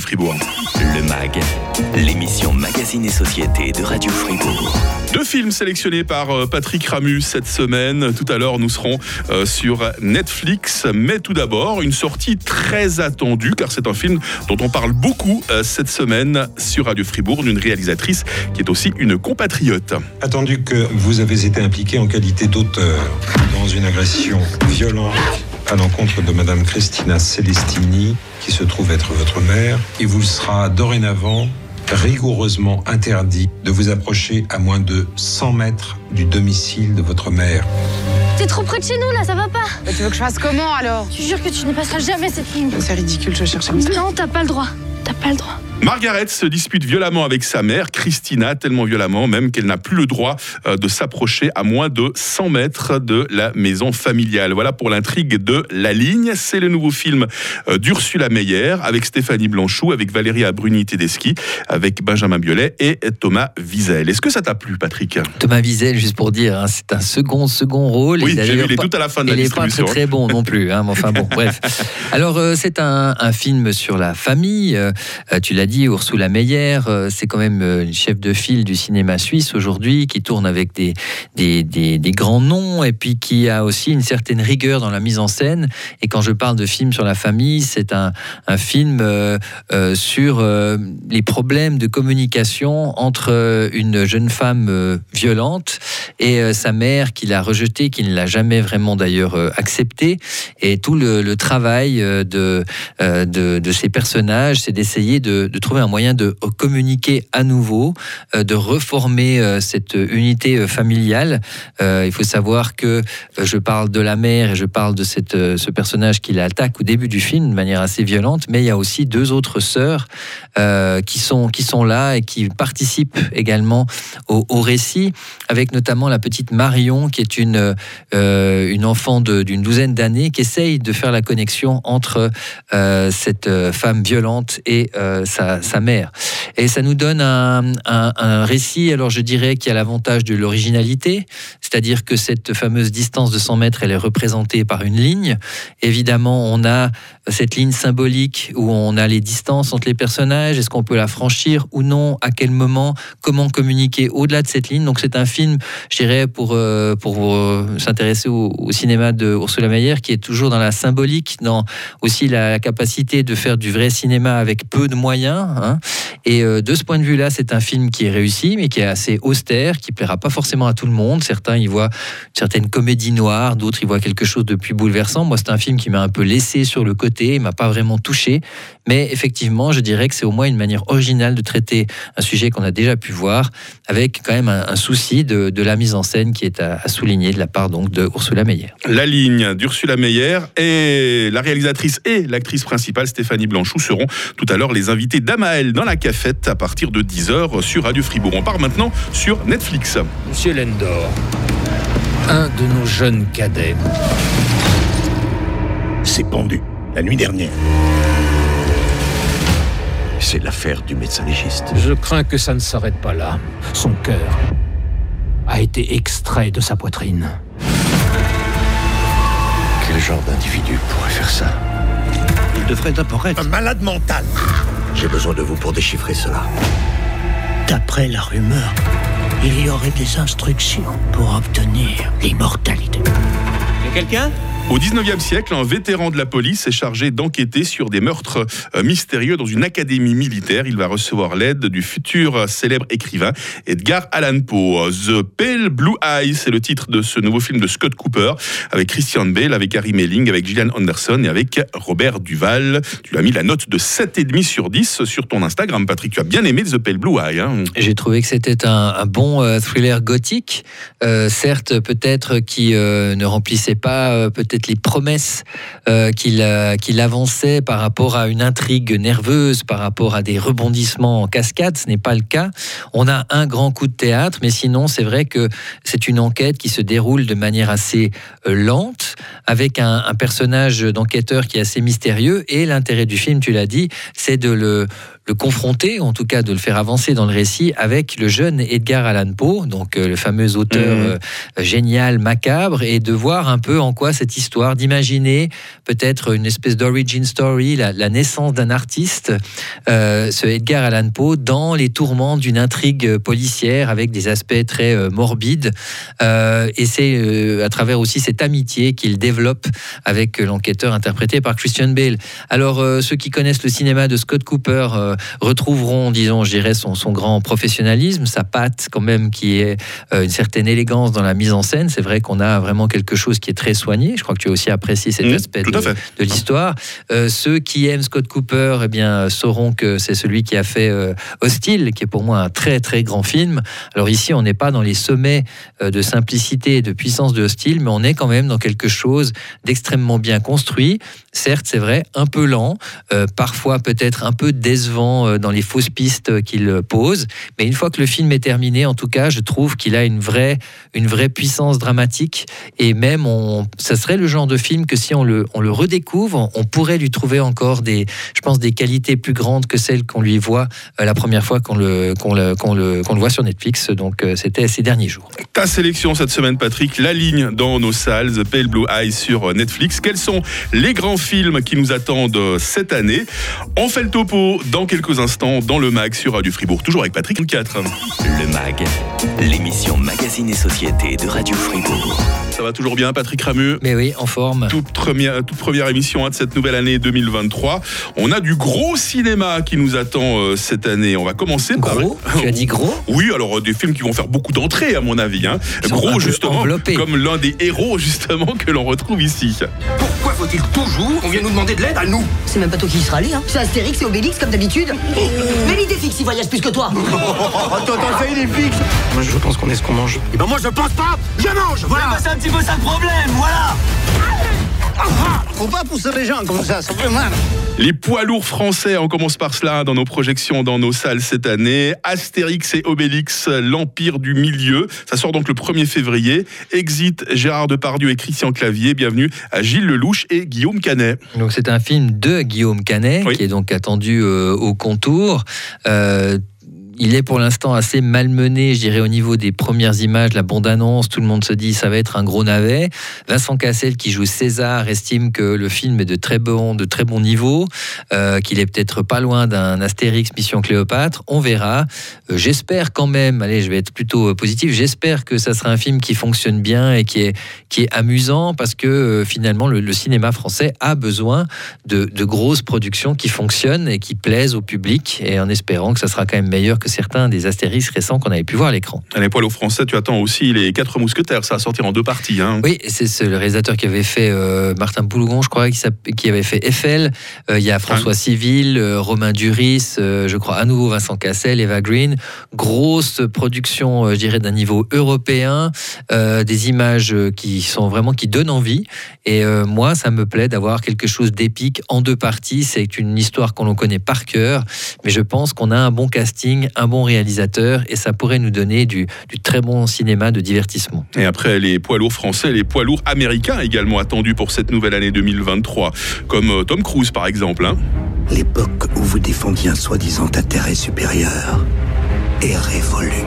Fribourg. Le MAG, l'émission Magazine et Société de Radio Fribourg. Deux films sélectionnés par euh, Patrick Ramus cette semaine. Tout à l'heure, nous serons euh, sur Netflix. Mais tout d'abord, une sortie très attendue, car c'est un film dont on parle beaucoup euh, cette semaine sur Radio Fribourg, d'une réalisatrice qui est aussi une compatriote. Attendu que vous avez été impliqué en qualité d'auteur dans une agression violente à l'encontre de Madame Christina Celestini, qui se trouve être votre mère, il vous sera dorénavant rigoureusement interdit de vous approcher à moins de 100 mètres du domicile de votre mère. T'es trop près de chez nous là, ça va pas Bah, tu veux que je fasse comment alors? Je jure que tu ne passeras jamais cette ligne. C'est ridicule, je cherche un Non, t'as pas le droit. T'as pas le droit. Margaret se dispute violemment avec sa mère, Christina, tellement violemment même qu'elle n'a plus le droit euh, de s'approcher à moins de 100 mètres de la maison familiale. Voilà pour l'intrigue de La Ligne. C'est le nouveau film euh, d'Ursula Meyer avec Stéphanie Blanchou, avec Valérie Bruni-Tedeschi, avec Benjamin Biolay et Thomas Wiesel. Est-ce que ça t'a plu, Patrick? Thomas Wiesel, juste pour dire, hein, c'est un second second rôle. Oui, j'ai vu, il est pas- tout à la fin de la Il n'est pas très, distribution. très bon non plus. hein, mais enfin bon, bref. Alors, euh, c'est un, un film sur la famille. euh, tu l'as dit, Ursula Meyer, euh, c'est quand même euh, une chef de file du cinéma suisse aujourd'hui, qui tourne avec des, des, grands noms et puis qui a aussi une certaine rigueur dans la mise en scène. Et quand je parle de film sur la famille, c'est un, un film euh, sur les problèmes de communication entre une jeune femme violente et sa mère qui l'a rejetée, qui ne l'a jamais vraiment d'ailleurs acceptée. Et tout le, travail de, de, de ces personnages, c'est d'essayer de, de trouver un moyen de communiquer à nouveau, euh, de reformer euh, cette unité euh, familiale. Il faut savoir que je parle de la mère et je parle de cette, ce personnage qui l'attaque au début du film de manière assez violente, mais il y a aussi deux autres sœurs qui, sont, qui sont là et qui participent également au, récit, avec notamment la petite Marion, qui est une, une enfant de- d'une douzaine d'années, qui essaye de faire la connexion entre cette femme violente et euh, sa, mère. Et ça nous donne un, un- récit, alors je dirais, qui a l'avantage de l'originalité, c'est-à-dire que cette fameuse distance de 100 mètres, elle est représentée par une ligne. Évidemment, on a cette ligne symbolique où on a les distances entre les personnages. Est-ce qu'on peut la franchir ou non À quel moment Comment communiquer au-delà de cette ligne Donc c'est un film, je dirais, pour, euh, pour euh, s'intéresser au, cinéma de Ursula Meyer, qui est toujours dans la symbolique, dans aussi la capacité de faire du vrai cinéma avec peu de moyens. Hein. Et euh, de ce point de vue-là, c'est un film qui est réussi, mais qui est assez austère, qui plaira pas forcément à tout le monde. Certains y voient une certaine comédie noire, d'autres y voient quelque chose de plus bouleversant. Moi, c'est un film qui m'a un peu laissé sur le côté, m'a pas vraiment touché. Mais effectivement, je dirais que c'est au moins une manière originale de traiter un sujet qu'on a déjà pu voir, avec quand même un, souci de, la mise en scène qui est à, à souligner de la part donc de Ursula Meyer. La ligne d'Ursula Meyer et la réalisatrice et l'actrice principale Stéphanie Blanchou seront tout à l'heure les invités d'Amael dans la cafette à partir de 10h sur Radio Fribourg. On part maintenant sur Netflix. Monsieur Lendor, un de nos jeunes cadets s'est pendu la nuit dernière. C'est l'affaire du médecin légiste. Je crains que ça ne s'arrête pas là. Son cœur a été extrait de sa poitrine. Quel genre d'individu pourrait faire ça? D'abord être un malade mental. J'ai besoin de vous pour déchiffrer cela. D'après la rumeur, il y aurait des instructions pour obtenir l'immortalité. Quelqu'un? Au 19e siècle, un vétéran de la police est chargé d'enquêter sur des meurtres euh, mystérieux dans une académie militaire. Il va recevoir l'aide du futur euh, célèbre écrivain Edgar Allan Poe. The Pale Blue Eyes, c'est le titre de ce nouveau film de Scott Cooper avec Christian Bale, avec Harry Melling, avec Gillian Anderson et avec Robert Duval. Tu as mis la note de 7,5 sur 10 sur ton Instagram, Patrick. Tu as bien aimé The Pale Blue Eye. hein J'ai trouvé que c'était un, bon euh, thriller gothique, certes peut-être qui ne remplissait pas euh, peut-être les promesses euh, qu'il euh, qu'il avançait par rapport à une intrigue nerveuse, par rapport à des rebondissements en cascade. Ce n'est pas le cas. On a un grand coup de théâtre, mais sinon c'est vrai que c'est une enquête qui se déroule de manière assez euh, lente, avec un personnage d'enquêteur qui est assez mystérieux. Et l'intérêt du film, tu l'as dit, c'est de le le confronter, en tout cas de le faire avancer dans le récit avec le jeune Edgar Allan Poe, donc euh, le fameux auteur Mhm. euh, génial, macabre, et de voir un peu en quoi cette l'histoire, d'imaginer peut-être une espèce d'origin story, la, la naissance d'un artiste, euh, ce Edgar Allan Poe, dans les tourments d'une intrigue policière avec des aspects très morbides. Et c'est à travers aussi cette amitié qu'il développe avec l'enquêteur interprété par Christian Bale. Alors, euh, ceux qui connaissent le cinéma de Scott Cooper euh, retrouveront, disons, je dirais, son, son grand professionnalisme, sa patte quand même qui est euh, une certaine élégance dans la mise en scène. C'est vrai qu'on a vraiment quelque chose qui est très soigné. Je crois que tu as aussi apprécié cet Mmh, aspect de, l'histoire. Euh, ceux qui aiment Scott Cooper eh bien, sauront que c'est celui qui a fait euh, Hostile, qui est pour moi un très très grand film. Alors ici, on n'est pas dans les sommets euh, de simplicité et de puissance de Hostile, mais on est quand même dans quelque chose d'extrêmement bien construit. Certes, c'est vrai, un peu lent, euh, parfois peut-être un peu décevant euh, dans les fausses pistes qu'il pose, mais une fois que le film est terminé, en tout cas, je trouve qu'il a une vraie, une vraie puissance dramatique et même, on, ça serait le genre de film que si on le, on le redécouvre, on pourrait lui trouver encore des, je pense, des qualités plus grandes que celles qu'on lui voit euh, la première fois qu'on le, qu'on le, qu'on le, voit sur Netflix. Donc, c'était ces derniers jours. Ta sélection cette semaine, Patrick, la ligne dans nos salles, The Pale Blue Eye sur Netflix. Quels sont les grands films qui nous attendent cette année On fait le topo dans quelques instants dans le MAG sur Radio Fribourg, toujours avec Patrick 4. Le MAG, l'émission Magazine et Société de Radio Fribourg. Ça va toujours bien, Patrick Ramu? Mais oui, en forme. toute première, toute première émission hein, de cette nouvelle année 2023. On a du gros cinéma qui nous attend euh, cette année. On va commencer par... Gros? Tu as dit gros? Oui, alors euh, des films qui vont faire beaucoup d'entrées à mon avis. hein. Gros justement, enveloppés. comme l'un des héros justement que l'on retrouve ici. Pourquoi faut-il toujours qu'on vienne nous demander de l'aide à nous C'est même pas toi qui y sera allé, hein. C'est Astérix et Obélix comme d'habitude. Mais l'idée fixe, il voyage plus que toi. Toi, t'en fais, il est fixe Moi, je pense qu'on est ce qu'on mange. Et ben moi, je pense pas Je mange Voilà c'est un petit peu ça le problème, voilà. Faut pas pousser les gens comme ça, ça fait mal Les poids lourds français, on commence par cela dans nos projections, dans nos salles cette année. Astérix et Obélix, l'Empire du Milieu. Ça sort donc le 1er février. Exit Gérard Depardieu et Christian Clavier. Bienvenue à Gilles Lelouch et Guillaume Canet. Donc c'est un film de Guillaume Canet Oui. qui est donc attendu euh, au contour. Euh, il est pour l'instant assez malmené, je dirais, au niveau des premières images, la bande-annonce. Tout le monde se dit ça va être un gros navet. Vincent Cassel, qui joue César, estime que le film est de très bon, de très bon niveau, euh, qu'il est peut-être pas loin d'un Astérix Mission Cléopâtre. On verra. Euh, j'espère quand même, allez, je vais être plutôt euh, positif, j'espère que ça sera un film qui fonctionne bien et qui est, qui est amusant parce que finalement, le, le cinéma français a besoin de, de grosses productions qui fonctionnent et qui plaisent au public et en espérant que ça sera quand même meilleur que certains des Astérix récents qu'on avait pu voir à l'écran. Les poids lourds français, tu attends aussi les Quatre Mousquetaires. Ça va sortir en deux parties. hein. Oui, c'est le réalisateur qui avait fait euh, Martin Poulougon, je crois, qui, avait fait Eiffel. Euh, il y a François Civil, euh, Romain Duris, je crois à nouveau Vincent Cassel, Eva Green. Grosse production, je dirais, d'un niveau européen, des images qui sont vraiment qui donnent envie. Et moi, ça me plaît d'avoir quelque chose d'épique en deux parties. C'est une histoire qu'on connaît par cœur, mais je pense qu'on a un bon casting, un bon réalisateur, et ça pourrait nous donner du, du très bon cinéma de divertissement. Et après les poids lourds français, les poids lourds américains également attendus pour cette nouvelle année 2023, comme euh, Tom Cruise par exemple. hein. L'époque où vous défendiez un soi-disant intérêt supérieur est révolue.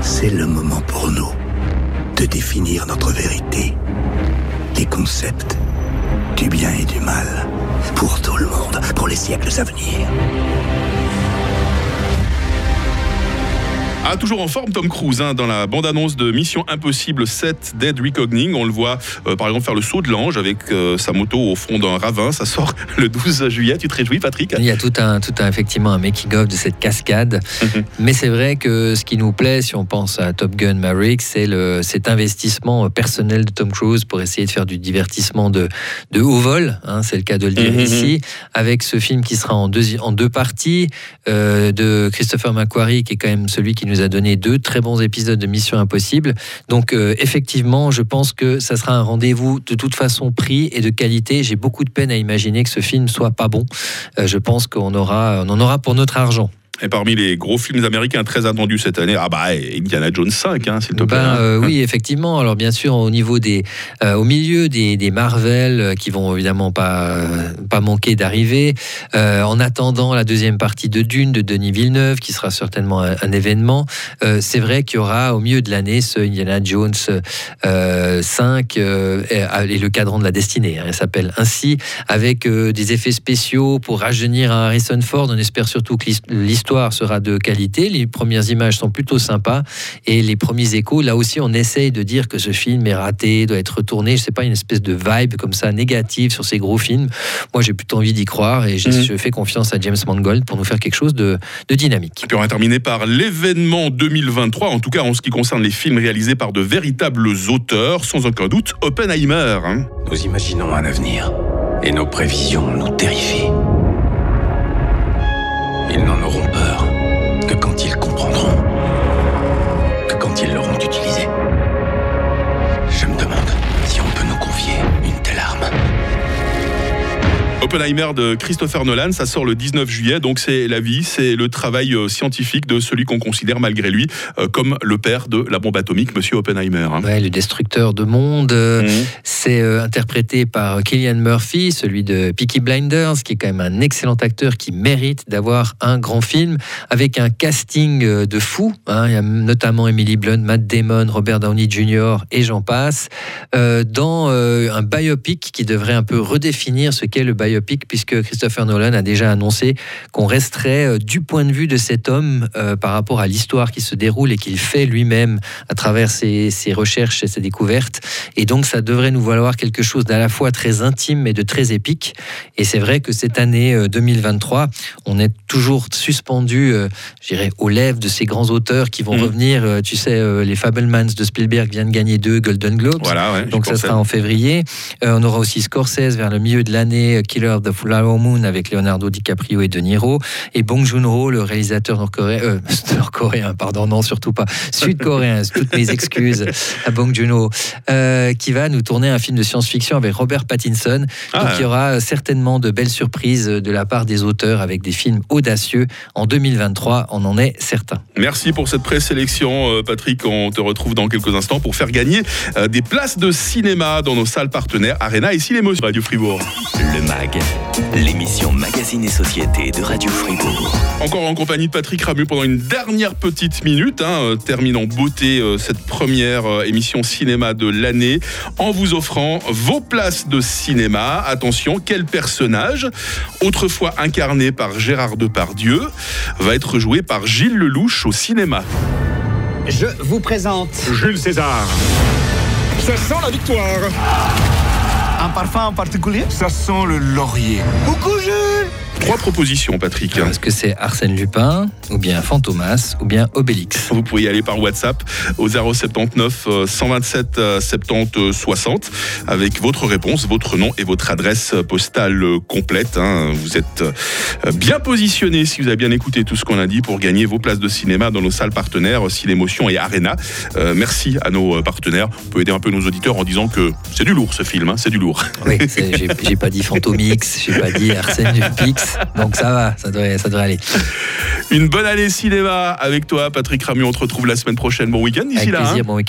C'est le moment pour nous de définir notre vérité, les concepts du bien et du mal, pour tout le monde, pour les siècles à venir. Ah, toujours en forme Tom Cruise hein, dans la bande-annonce de Mission Impossible 7 Dead Reckoning. On le voit euh, par exemple faire le saut de l'ange avec euh, sa moto au fond d'un ravin. Ça sort le 12 juillet. Tu te réjouis Patrick? Il y a tout un, tout un effectivement un making-of de cette cascade. Mhm. Mais c'est vrai que ce qui nous plaît, si on pense à Top Gun Maverick, c'est cet investissement personnel de Tom Cruise pour essayer de faire du divertissement de, de haut vol. hein, c'est le cas de le dire Mhm. ici. Avec ce film qui sera en deux, en deux parties euh, de Christopher McQuarrie, qui est quand même celui qui nous a donné deux très bons épisodes de Mission Impossible. Donc euh, effectivement, je pense que ça sera un rendez-vous de toute façon prix et de qualité. J'ai beaucoup de peine à imaginer que ce film soit pas bon. Euh, je pense qu'on aura, on en aura pour notre argent. Et parmi les gros films américains très attendus cette année, ah bah Indiana Jones 5, hein, s'il te plaît. Ben, hein. euh, oui, effectivement. Alors bien sûr, au niveau des, euh, au milieu des, des Marvel euh, qui vont évidemment pas pas manquer d'arriver. Euh, en attendant la deuxième partie de Dune de Denis Villeneuve, qui sera certainement un, un événement, c'est vrai qu'il y aura au milieu de l'année ce Indiana Jones euh, 5 euh, et, et le cadran de la destinée. hein, elle s'appelle ainsi, avec des effets spéciaux pour rajeunir un Harrison Ford. On espère surtout que l'his- l'histoire sera de qualité. Les premières images sont plutôt sympas et les premiers échos, là aussi, on essaye de dire que ce film est raté, doit être retourné. Je sais pas, une espèce de vibe comme ça négative sur ces gros films. Moi, j'ai plutôt envie d'y croire et Mhm. je fais confiance à James Mangold pour nous faire quelque chose de, de dynamique. Et puis on va terminer par l'événement 2023, en tout cas en ce qui concerne les films réalisés par de véritables auteurs, sans aucun doute Oppenheimer. hein. Nous imaginons un avenir et nos prévisions nous terrifient. Ils n'en auront peur que quand ils comprendront, que quand ils l'auront utilisé. Oppenheimer de Christopher Nolan, ça sort le 19 juillet, donc c'est la vie, c'est le travail euh, scientifique de celui qu'on considère malgré lui euh, comme le père de la bombe atomique, Monsieur Oppenheimer. hein. Ouais, le destructeur de monde, euh, Mhm. c'est interprété par Killian Murphy, celui de Peaky Blinders, qui est quand même un excellent acteur qui mérite d'avoir un grand film avec un casting de fou. hein. Il y a notamment Emily Blunt, Matt Damon, Robert Downey Jr. et j'en passe, euh, dans euh, un biopic qui devrait un peu redéfinir ce qu'est le biopic, puisque Christopher Nolan a déjà annoncé qu'on resterait euh, du point de vue de cet homme euh, par rapport à l'histoire qui se déroule et qu'il fait lui-même à travers ses, ses recherches et ses découvertes. Et donc, ça devrait nous valoir quelque chose d'à la fois très intime et de très épique. Et c'est vrai que cette année euh, 2023, on est toujours suspendu, euh, je dirais, aux lèvres de ces grands auteurs qui vont Mhm. revenir. Euh, Tu sais, euh, les Fablemans de Spielberg viennent de gagner deux Golden Globes. Voilà, ouais, Donc ça pensais. sera en février. Euh, on aura aussi Scorsese vers le milieu de l'année, euh, Killer of the Flower Moon avec Leonardo DiCaprio et De Niro, et Bong Joon-ho, le réalisateur nord-coréen, euh, nord-coréen, pardon, non surtout pas, sud-coréen, toutes mes excuses à Bong Joon-ho, euh, qui va nous tourner un film de science-fiction avec Robert Pattinson. Ah. Donc il y aura certainement de belles surprises de la part des auteurs avec des films audacieux en 2023, on en est certain. Merci pour cette présélection, euh, Patrick. On te retrouve dans quelques instants pour faire gagner euh, des places de cinéma dans nos salles partenaires Arena et Cinémo sur Radio Fribourg. Le MAG, l'émission Magazine et Société de Radio Fribourg. Encore en compagnie de Patrick Ramu pendant une dernière petite minute. Hein, euh, termine en beauté euh, cette première euh, émission cinéma de l'année en vous offrant vos places de cinéma. Attention, quel personnage, autrefois incarné par Gérard Depardieu, va être joué par Gilles Lelouch au cinéma? Je vous présente Jules César. Ça sent la victoire. Un parfum en particulier? Ça sent le laurier. Coucou Trois propositions, Patrick. Est-ce que c'est Arsène Lupin, ou bien Fantomas, ou bien Obélix Vous pouvez y aller par WhatsApp au 079 euh, 127 euh, 70 60 avec votre réponse, votre nom et votre adresse postale euh, complète. hein. Vous êtes euh, bien positionné si vous avez bien écouté tout ce qu'on a dit pour gagner vos places de cinéma dans nos salles partenaires Cinémotion et Arena. Euh, merci à nos euh, partenaires. On peut aider un peu nos auditeurs en disant que c'est du lourd ce film, hein, c'est du lourd. Oui, j'ai pas dit Fantomix, j'ai pas dit Arsène Lupix, donc ça va, ça devrait, ça devrait aller. Une bonne année cinéma avec toi, Patrick Ramu. On te retrouve la semaine prochaine. Bon week-end d'ici là. hein. plaisir, bon week-end.